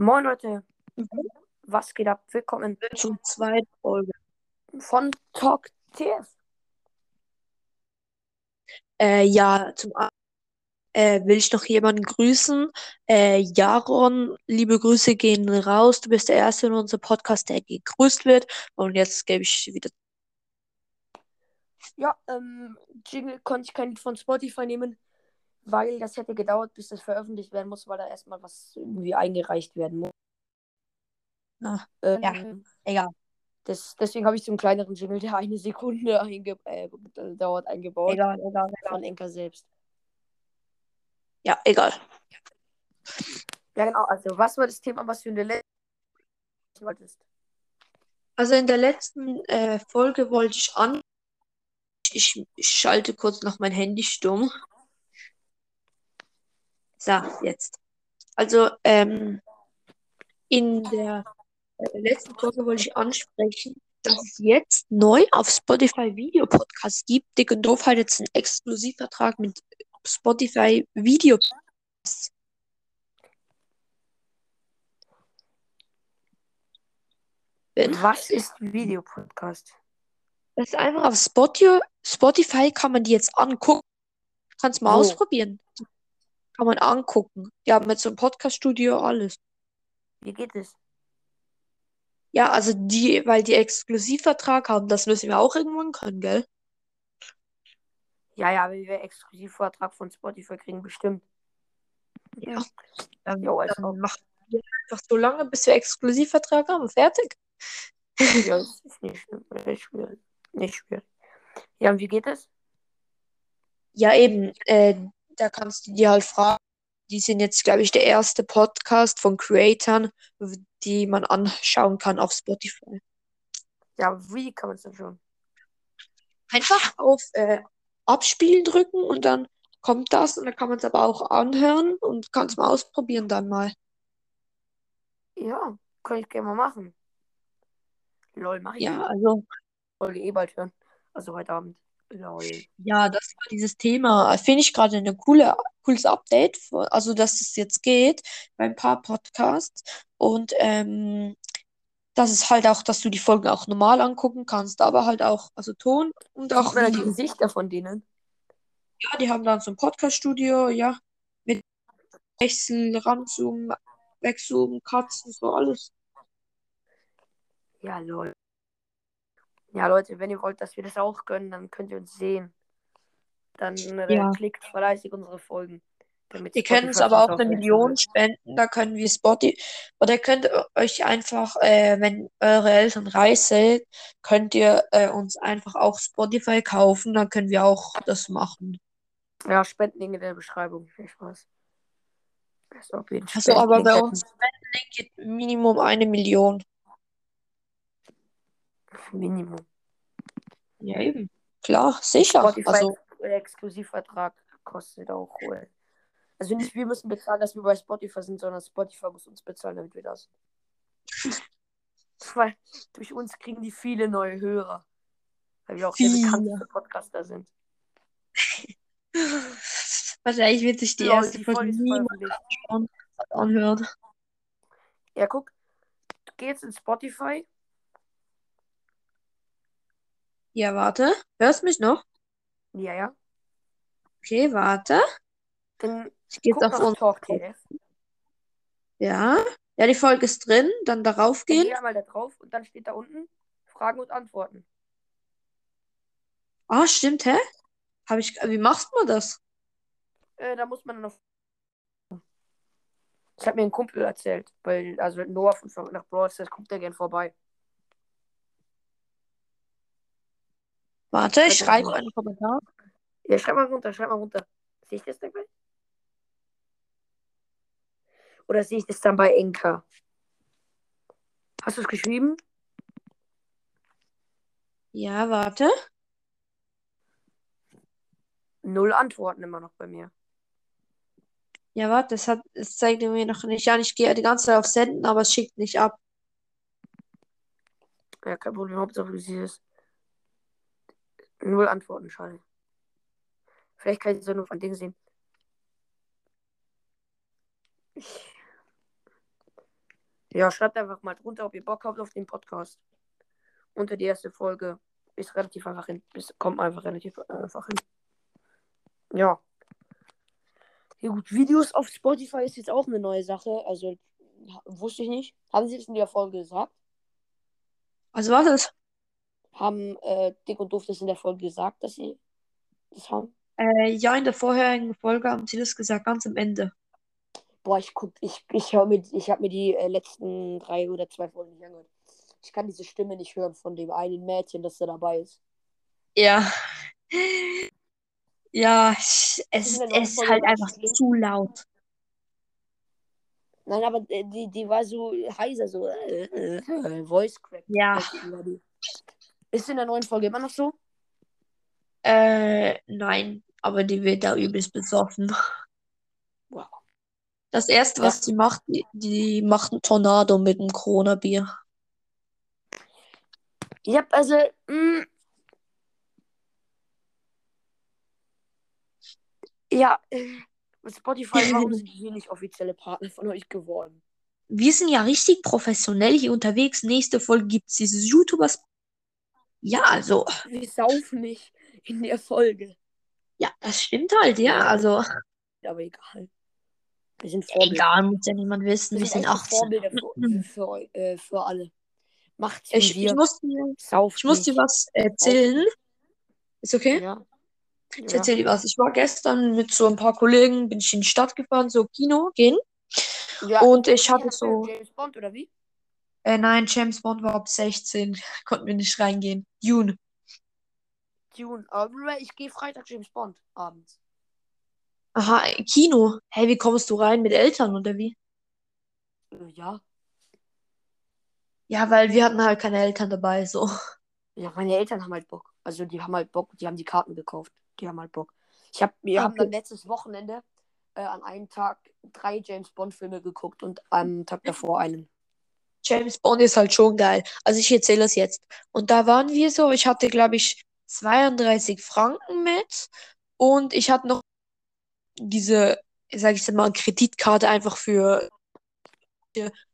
Moin Leute, was geht ab? Willkommen Zum zweiten Folge. von Talk TF. Äh, ja, zum A äh, will ich noch jemanden grüßen. Äh, Jaron, liebe Grüße gehen raus. Du bist der Erste in unserem Podcast, der gegrüßt wird. Und jetzt gebe ich wieder. Ja, ähm, Jingle konnte ich kein Lied von Spotify nehmen, weil das hätte gedauert, bis das veröffentlicht werden muss, weil da erstmal was irgendwie eingereicht werden muss. Ah, Ähm, ja. Egal. das, deswegen habe ich einen kleineren Jingle, der eine Sekunde einge äh, dauert, eingebaut. Egal, egal, egal. Von Enker selbst. Ja, egal. Ja, genau. Also, was war das Thema, was du in der letzten wolltest? Also in der letzten äh, Folge wollte ich an. Ich, ich schalte kurz noch mein Handy stumm. So, jetzt. Also, ähm, in der äh, letzten Folge wollte ich ansprechen, dass es jetzt neu auf Spotify Video Podcast gibt. Dick und Doof hat jetzt einen Exklusivvertrag mit Spotify Video Podcast. Was ist Videopodcast? Das ist einfach auf Spotify, Spotify kann man die jetzt angucken. Kannst mal Wo? ausprobieren. Kann man angucken. Die haben jetzt so ein Podcast-Studio, alles. Wie geht es? Ja, also die, weil die Exklusivvertrag haben, das müssen wir auch irgendwann können, gell? Ja, ja, wenn wir Exklusivvortrag von Spotify kriegen, bestimmt. Ja. Dann, Jo, als ob. dann machen wir einfach so lange, bis wir Exklusivvertrag haben. Fertig. Ja, das ist nicht. Nicht schwierig. Nicht schwierig. Ja, und wie geht es? Ja, eben, äh, da kannst du dir halt fragen. Die sind jetzt, glaube ich, der erste Podcast von Creatern, die man anschauen kann auf Spotify. Ja, wie kann man es denn schon? Einfach auf äh, Abspielen drücken und dann kommt das und dann kann man es aber auch anhören und kann es mal ausprobieren dann mal. Ja, kann ich gerne mal machen. Lol, mach ich. Ja, also, Folge eh bald hören. Also heute Abend. Lol. ja, das war dieses Thema. Finde ich gerade eine coole, cooles Update, also dass es jetzt geht bei ein paar Podcasts und ähm, das ist halt auch, dass du die Folgen auch normal angucken kannst, aber halt auch, also Ton und auch man die. Gesichter von denen? Ja, die haben dann so ein Podcast-Studio, ja, mit Wechsel, Ranzoomen, Wegzoomen, Katzen, so alles. Ja, lol. Ja, Leute, wenn ihr wollt, dass wir das auch können, dann könnt ihr uns sehen. Dann Ja. klickt fleißig unsere Folgen. Damit Ihr könnt uns aber auch eine Million spenden, da können wir Spotify, oder ihr könnt euch einfach, äh, wenn eure Eltern reich sind, könnt ihr äh, uns einfach auch Spotify kaufen, dann können wir auch das machen. Ja, Spendenlink in der Beschreibung. Viel Spaß. Also, Also, aber bei uns Spendenlink geht Minimum eine Million. Minimum. Ja, eben. Klar, sicher. Spotify Also, Exklusivvertrag kostet auch wohl. Also nicht wir müssen bezahlen, dass wir bei Spotify sind, sondern Spotify muss uns bezahlen, damit wir das. Weil durch uns kriegen die viele neue Hörer. Weil wir auch der Viele. bekannteste Podcaster sind. wahrscheinlich wird sich die Lol, erste die Folge anhören. Ja, guck. Du geh jetzt in Spotify. Ja, warte. Hörst mich noch? Ja, ja. Okay, warte. Dann Ich gehe auf uns. Talk TF. Ja. Ja, die Folge ist drin. Dann darauf Dann gehen. geh einmal da drauf und dann steht da unten Fragen und Antworten. Ah, stimmt, hä? Hab ich, wie machst man das? Äh, da muss man dann auf. Das hat mir ein Kumpel erzählt, weil, also Noah von nach Brawl Stars kommt da gern vorbei. Warte, ich Schreib schreibe mal. einen Kommentar. Ja, schreib mal runter, schreib mal runter. Sehe ich das gleich? Oder sehe ich das dann bei Enka? Hast du es geschrieben? Ja, warte. Null Antworten immer noch bei mir. Ja, warte, das hat, es zeigt mir noch nicht an. Ich gehe die ganze Zeit auf Senden, aber es schickt nicht ab. Ja, kein Problem, Hauptsache du siehst es. Null Antworten, schade. Vielleicht kann ich es auch nur von Ding sehen. Ja, schreibt einfach mal drunter, ob ihr Bock habt auf den Podcast. Unter die erste Folge ist relativ einfach hin. Es kommt einfach relativ einfach hin. Ja. Ja gut, Videos auf Spotify ist jetzt auch eine neue Sache. Also wusste ich nicht. Haben sie das in der Folge gesagt? Also was ist? Haben äh, Dick und Doof das in der Folge gesagt, dass sie das haben? Äh, ja, in der vorherigen Folge haben sie das gesagt, ganz am Ende. Boah, ich guck, ich, ich höre mir, ich habe mir die äh, letzten drei oder zwei Folgen nicht angehört. Ich kann diese Stimme nicht hören von dem einen Mädchen, das da dabei ist. Ja. Ja, es, ist halt einfach schlimm? zu laut. Nein, aber äh, die, die war so heiser, so äh, äh, Voice Crack. Ja. Ist in der neuen Folge immer noch so? Äh, nein, aber die wird da übelst besoffen. Wow. Das erste, was sie macht, die, die macht einen Tornado mit einem Corona-Bier. Hab also, mh, ja, äh, Spotify, warum sind wir nicht offizielle Partner von euch geworden? Wir sind ja richtig professionell hier unterwegs. Nächste Folge gibt es dieses YouTubers. Ja, also, Wir saufen nicht in der Folge. ja, das stimmt halt, ja. Also, Aber egal. Wir sind Vorbilder. egal, muss ja niemand wissen. Wir Wir sind sind echte 18. Vorbilder für, für, eu- äh, für alle. Macht's wie Ich, ich muss dir, ich muss dir was erzählen. Ist okay? Ja. Ich ja. erzähl dir was. Ich war gestern mit so ein paar Kollegen, bin ich in die Stadt gefahren, so Kino gehen. ja. Und ich hatte so, James Bond oder wie? Äh, nein, James Bond war ab 16, konnten wir nicht reingehen. Dune. Dune. Aber ich gehe Freitag James Bond abends. Aha, Kino. Hey, wie kommst du rein? Mit Eltern oder wie? Ja. Ja, weil wir hatten halt keine Eltern dabei, so. Ja, meine Eltern haben halt Bock. Also die haben halt Bock, die haben die Karten gekauft. Die haben halt Bock. Ich hab, wir haben Okay. dann letztes Wochenende äh, an einem Tag drei James Bond Filme geguckt und am Tag davor einen. James Bond ist halt schon geil. Also ich erzähle das jetzt. Und da waren wir so, ich hatte, glaube ich, 32 Franken mit und ich hatte noch diese, sag ich mal, Kreditkarte einfach für,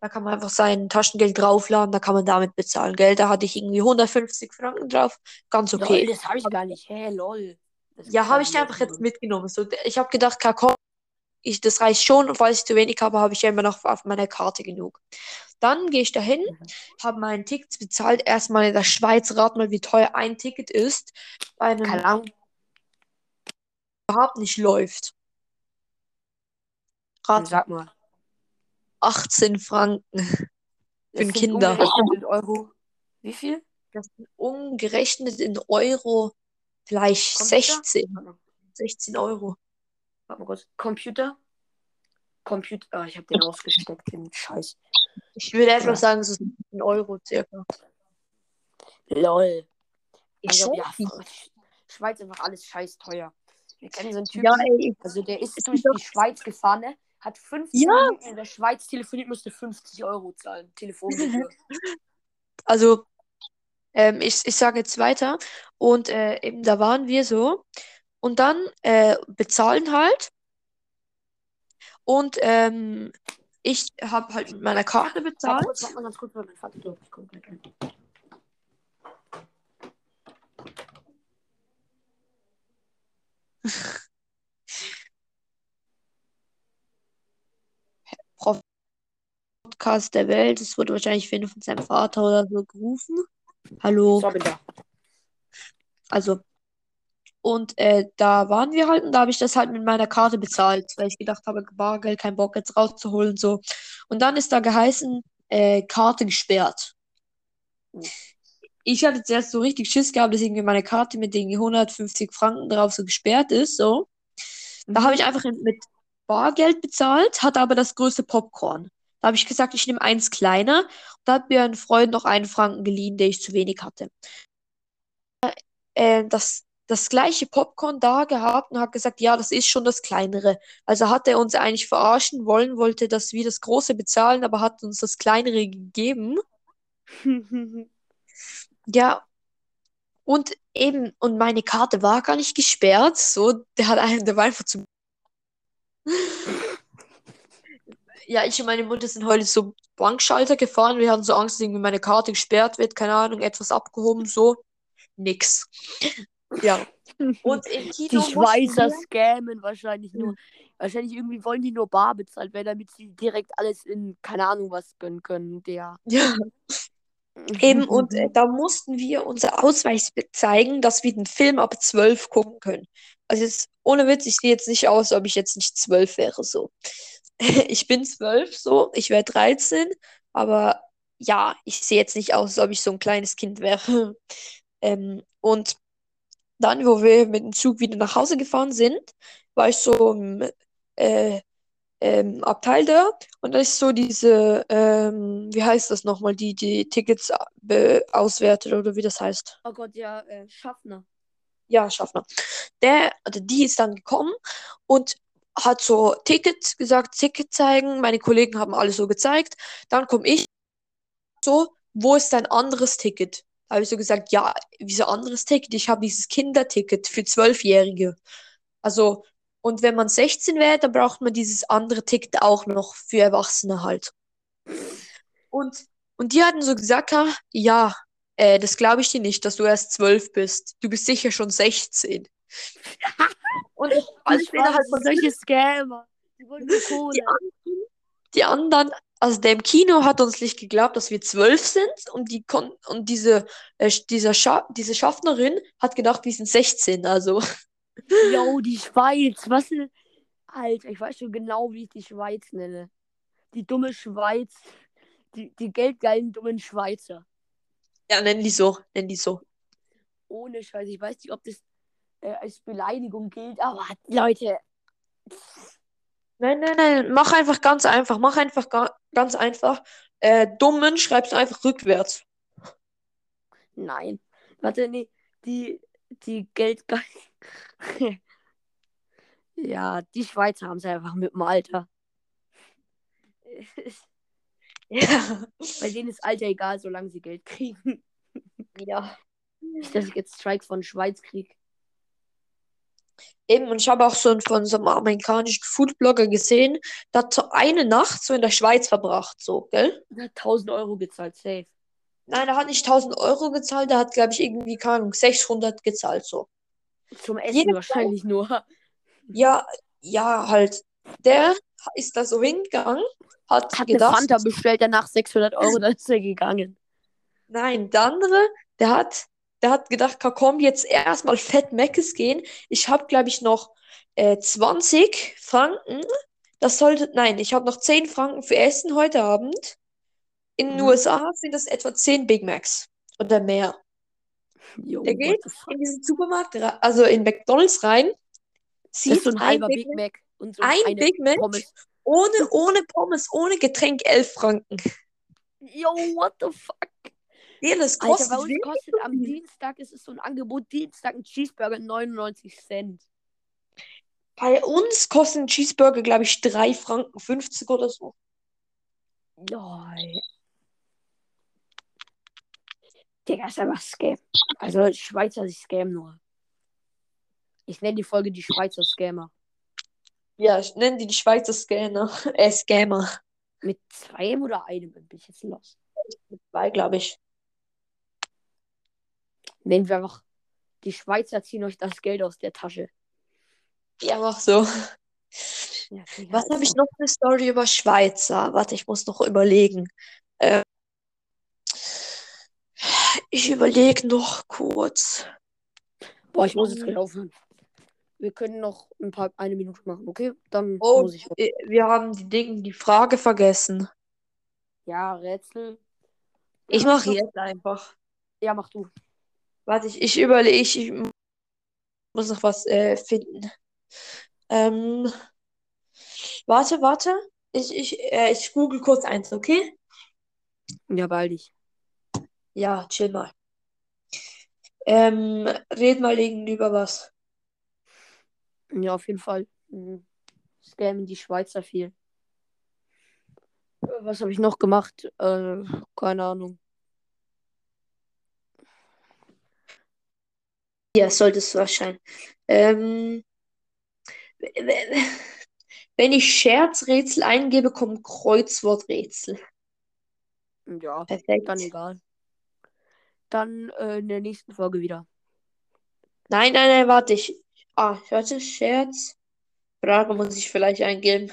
da kann man einfach sein Taschengeld draufladen, da kann man damit bezahlen, gell? Da hatte ich irgendwie 150 Franken drauf. Ganz Lol, okay. das habe ich gar nicht. Hä, lol. Das Ja, habe ich einfach jetzt lol. mitgenommen. So, ich habe gedacht, Kakao, ich, das reicht schon. Und falls ich zu wenig habe, habe ich ja immer noch auf meiner Karte genug. Dann gehe ich dahin, Mhm. habe mein Ticket bezahlt. Erstmal in der Schweiz, rat mal, wie teuer ein Ticket ist, bei einem Keine Ahnung. überhaupt nicht läuft. Rat Sag mal. 18 Franken für Das sind Kinder. Euro. Wie viel? Das sind umgerechnet in Euro vielleicht Computer? 16. Warte mal, 16 Euro. Warte mal kurz. Computer? Computer. Ah, ich habe den ausgesteckt, den Scheiß. Ich würde einfach Ja. sagen, so 16 Euro circa. Lol. Ist Also, ja, Schweiz einfach alles scheiß teuer. Wir kennen so einen Typen, Ja, ey, also der ist ist durch die Schweiz gefahren, ne? Hat 15 Ja. In der Schweiz telefoniert, musste 50 Euro zahlen. Telefongebühr. Also, ähm, ich, ich sage jetzt weiter. Und äh, eben da waren wir so. Und dann äh, bezahlen halt. Und ähm, ich habe halt mit meiner Karte Warte bezahlt. kurz, warte mal ganz kurz, weil mein Vater glaubt, ich komme gleich rein. Podcast der Welt. Es wurde wahrscheinlich von seinem Vater oder so gerufen. Hallo. Also. Und äh, da waren wir halt und da habe ich das halt mit meiner Karte bezahlt, weil ich gedacht habe, Bargeld, kein Bock jetzt rauszuholen und so. Und dann ist da geheißen, äh, Karte gesperrt. Ich hatte zuerst so richtig Schiss gehabt, dass irgendwie meine Karte mit irgendwie 150 Franken drauf so gesperrt ist, so. Da habe ich einfach mit Bargeld bezahlt, hatte aber das größte Popcorn. Da habe ich gesagt, ich nehme eins kleiner. Da hat mir ein Freund noch einen Franken geliehen, der ich zu wenig hatte. Äh, das, das gleiche Popcorn da gehabt und hat gesagt, ja, das ist schon das kleinere. Also hat er uns eigentlich verarschen wollen, wollte, dass wir das große bezahlen, aber hat uns das kleinere gegeben. Ja, und eben, und meine Karte war gar nicht gesperrt, so, der hat einen, der war einfach zu. Ja, ich und meine Mutter sind heute so Bankschalter gefahren. Wir hatten so Angst, dass irgendwie meine Karte gesperrt wird, keine Ahnung, etwas abgehoben, so. Nix. Ja. Und im Kino Die Schweizer scammen wahrscheinlich nur. Wahrscheinlich irgendwie wollen die nur bar bezahlt werden, damit sie direkt alles in, keine Ahnung, was gönnen können. Der. ja, eben, und äh, da mussten wir unser Ausweis zeigen, dass wir den Film ab 12 gucken können. Also jetzt, ohne Witz, ich sehe jetzt nicht aus, ob ich jetzt nicht 12 wäre, so. Ich bin 12, so, ich wäre 13, aber ja, ich sehe jetzt nicht aus, als ob ich so ein kleines Kind wäre. Ähm, und dann, wo wir mit dem Zug wieder nach Hause gefahren sind, war ich so im äh, ähm, Abteil da und da ist so diese, ähm, wie heißt das nochmal, die die Tickets be- auswertet oder wie das heißt. Oh Gott, ja, äh, Schaffner. Ja, Schaffner. Der, oder die ist dann gekommen und hat so Ticket gesagt, Ticket zeigen. Meine Kollegen haben alles so gezeigt. Dann komme ich so, wo ist dein anderes Ticket? Habe ich so gesagt, ja, wieso anderes Ticket? Ich habe dieses Kinderticket für Zwölfjährige. Also, und wenn man 16 wäre, dann braucht man dieses andere Ticket auch noch für Erwachsene halt. Und, und die hatten so gesagt, ja, äh, das glaube ich dir nicht, dass du erst 12 bist. Du bist sicher schon 16. Und ich, alles innerhalb Schweizer, von solche Scammer. Die Kohle. die anderen, die anderen, also der im Kino hat uns nicht geglaubt, dass wir zwölf sind und die kon und diese, äh, dieser Scha diese Schaffnerin hat gedacht, wir sind 16, also. Yo, die Schweiz. Was ist. Alter, ich weiß schon genau, wie ich die Schweiz nenne. Die dumme Schweiz. Die, die geldgeilen dummen Schweizer. Ja, nennen die so, nennen die so. Ohne Scheiß. Ich weiß nicht, ob das äh, als Beleidigung gilt, aber Leute. Nein, nein, nein, mach einfach ganz einfach, mach einfach ga ganz einfach. Äh, dummen schreibst du einfach rückwärts. Nein. Warte, nee. Die, die geldgeilen. ja, die Schweizer haben es einfach mit dem Alter. Ja. Bei denen ist Alter egal, solange sie Geld kriegen. Ja. Nicht, dass ich jetzt Strikes von Schweiz kriege. Eben, und ich habe auch so von so einem amerikanischen Foodblogger gesehen, der hat so eine Nacht so in der Schweiz verbracht, so, gell? Er hat 1000 Euro gezahlt, safe. Nein, er hat nicht 1000 Euro gezahlt, er hat, glaube ich, irgendwie, keine Ahnung, 600 gezahlt, so. Zum Essen Jeder wahrscheinlich nur. Ja, ja, halt. Der ist da so hingegangen, hat Hat gedacht, Fanta bestellt, danach 600 Euro, dann ist er gegangen. nein, der andere, der hat, der hat gedacht, komm, jetzt erstmal fett Meckes gehen. Ich habe, glaube ich, noch äh, 20 Franken. Das sollte, nein, ich habe noch 10 Franken für Essen heute Abend. In den Mhm. USA sind das etwa 10 Big Macs oder mehr. Jo, Der geht in diesen Supermarkt, also in McDonald's rein, sieht so ein ein Big Big Mac, Mac und so ein Big Mac Pommes. ohne, ohne Pommes, ohne Getränk 11 Franken. Yo, what the fuck? Ja, das Alter, kostet bei uns kostet am. Dienstag, ist es so ein Angebot, Dienstag ein Cheeseburger 99 Cent. Bei uns kosten ein Cheeseburger, glaube ich, 3 Franken 50 oder so. Lol. Digga, ist einfach Scam. Also Schweizer, die scam nur. Ich nenne die Folge die Schweizer Scammer. Ja, ich nenne die die Schweizer Scanner. Äh, Scammer. Mit zweiem oder einem bin ich jetzt los. Mit zwei, glaube ich. Nennen wir einfach, die Schweizer ziehen euch das Geld aus der Tasche. Ja, mach so. Ja, Was habe ich noch für eine Story über Schweizer? Warte, ich muss noch überlegen. Äh, ich überlege noch kurz. Boah, ich muss jetzt gleich aufhören. Wir können noch ein paar, eine Minute machen, okay? Dann Oh, muss ich. wir haben die Dinge, die Frage vergessen. Ja, Rätsel. Ich mache jetzt einfach. Ja, mach du. Warte, ich, ich überlege, ich, muss noch was äh, finden. Ähm, warte, warte. Ich, ich, äh, ich google kurz eins, okay? Ja, bald ich. Ja, chill mal. Ähm, red mal irgendwie über was. Ja, auf jeden Fall. Mhm. Scammen die Schweizer viel. Äh, Was habe ich noch gemacht? Äh, keine Ahnung. Ja, solltest du erscheinen. Ähm, wenn ich Scherzrätsel eingebe, kommen Kreuzworträtsel. Ja, Perfekt. dann egal. Dann äh, in der nächsten Folge wieder. Nein, nein, nein, warte. Ich, ah, warte, Scherz. Frage muss ich vielleicht eingeben.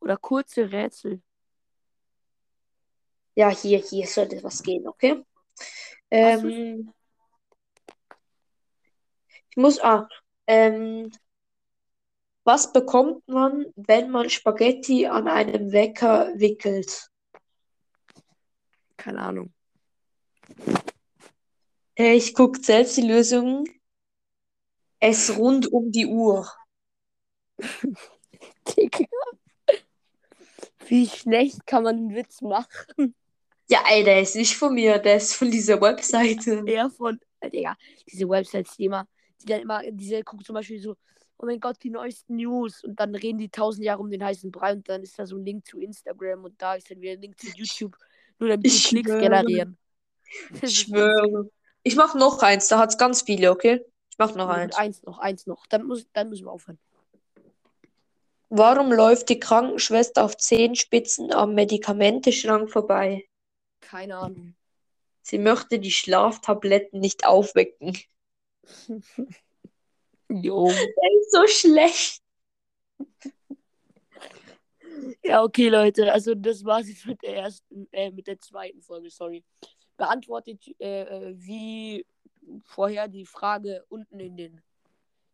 Oder kurze Rätsel. Ja, hier, hier sollte was gehen, okay? Ähm, ich muss, ah, ähm, was bekommt man, wenn man Spaghetti an einem Wecker wickelt? Keine Ahnung. Äh, ich gucke selbst die Lösung. Es rund um die Uhr. Digga. Wie schlecht kann man einen Witz machen? Ja, ey, der ist nicht von mir, der ist von dieser Webseite. Eher von, äh, Digga, diese Websites, die immer, die dann immer, diese guckt zum Beispiel so, oh mein Gott, die neuesten News und dann reden die tausend Jahre um den heißen Brei und dann ist da so ein Link zu Instagram und da ist dann wieder ein Link zu YouTube, nur damit die Ich Klicks generieren. Ich schwöre. Ich mach noch eins, da hat's ganz viele, okay? Ich mach noch eins. eins noch, eins noch. Dann, muss, dann müssen wir aufhören. Warum läuft die Krankenschwester auf Zehenspitzen am Medikamenteschrank vorbei? Keine Ahnung. Sie möchte die Schlaftabletten nicht aufwecken. Jo. Der ist so schlecht. Ja, okay, Leute. Also das war's jetzt mit der ersten, äh, mit der zweiten Folge, sorry. Beantwortet äh, äh, wie vorher die Frage unten in den.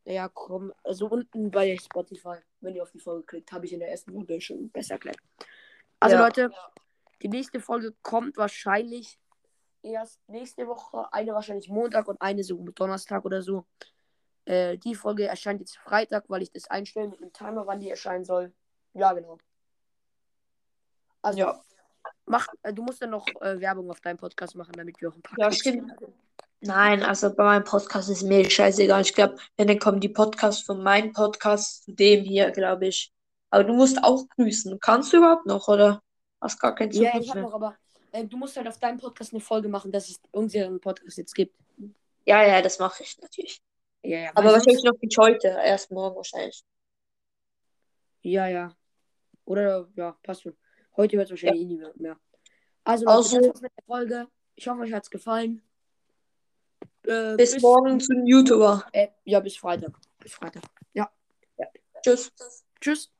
Ja, komm, also unten bei Spotify, wenn ihr auf die Folge klickt, habe ich in der ersten Folge schon besser erklärt. Also Ja. Leute, die nächste Folge kommt wahrscheinlich erst nächste Woche, eine wahrscheinlich Montag und eine so Donnerstag oder so. Äh, die Folge erscheint jetzt Freitag, weil ich das einstelle mit einem Timer, wann die erscheinen soll. Ja, genau. Also, Ja. mach, äh, du musst dann noch äh, Werbung auf deinem Podcast machen, damit wir auch ein paar Ja, stimmt. Nein, also bei meinem Podcast ist mir scheißegal. Ich glaube, wenn dann kommen die Podcasts von meinem Podcast zu dem hier, glaube ich. Aber du musst auch grüßen. Kannst du überhaupt noch, oder? Hast gar keinen Ja, Zugriff ich habe mehr. noch, aber äh, du musst halt auf deinem Podcast eine Folge machen, dass es unseren Podcast jetzt gibt. Ja, ja, das mache ich natürlich. Ja, ja. Aber wahrscheinlich noch nicht heute, erst morgen wahrscheinlich. Ja, ja. Oder, ja, passt schon. Heute hört es wahrscheinlich eh niemand mehr. Also, Leute, Also- das war's mit der Folge. Ich hoffe, euch hat's gefallen. Äh, Bis morgen zum YouTuber. Äh, ja, bis Freitag. Bis Freitag. Tschüss. Tschüss.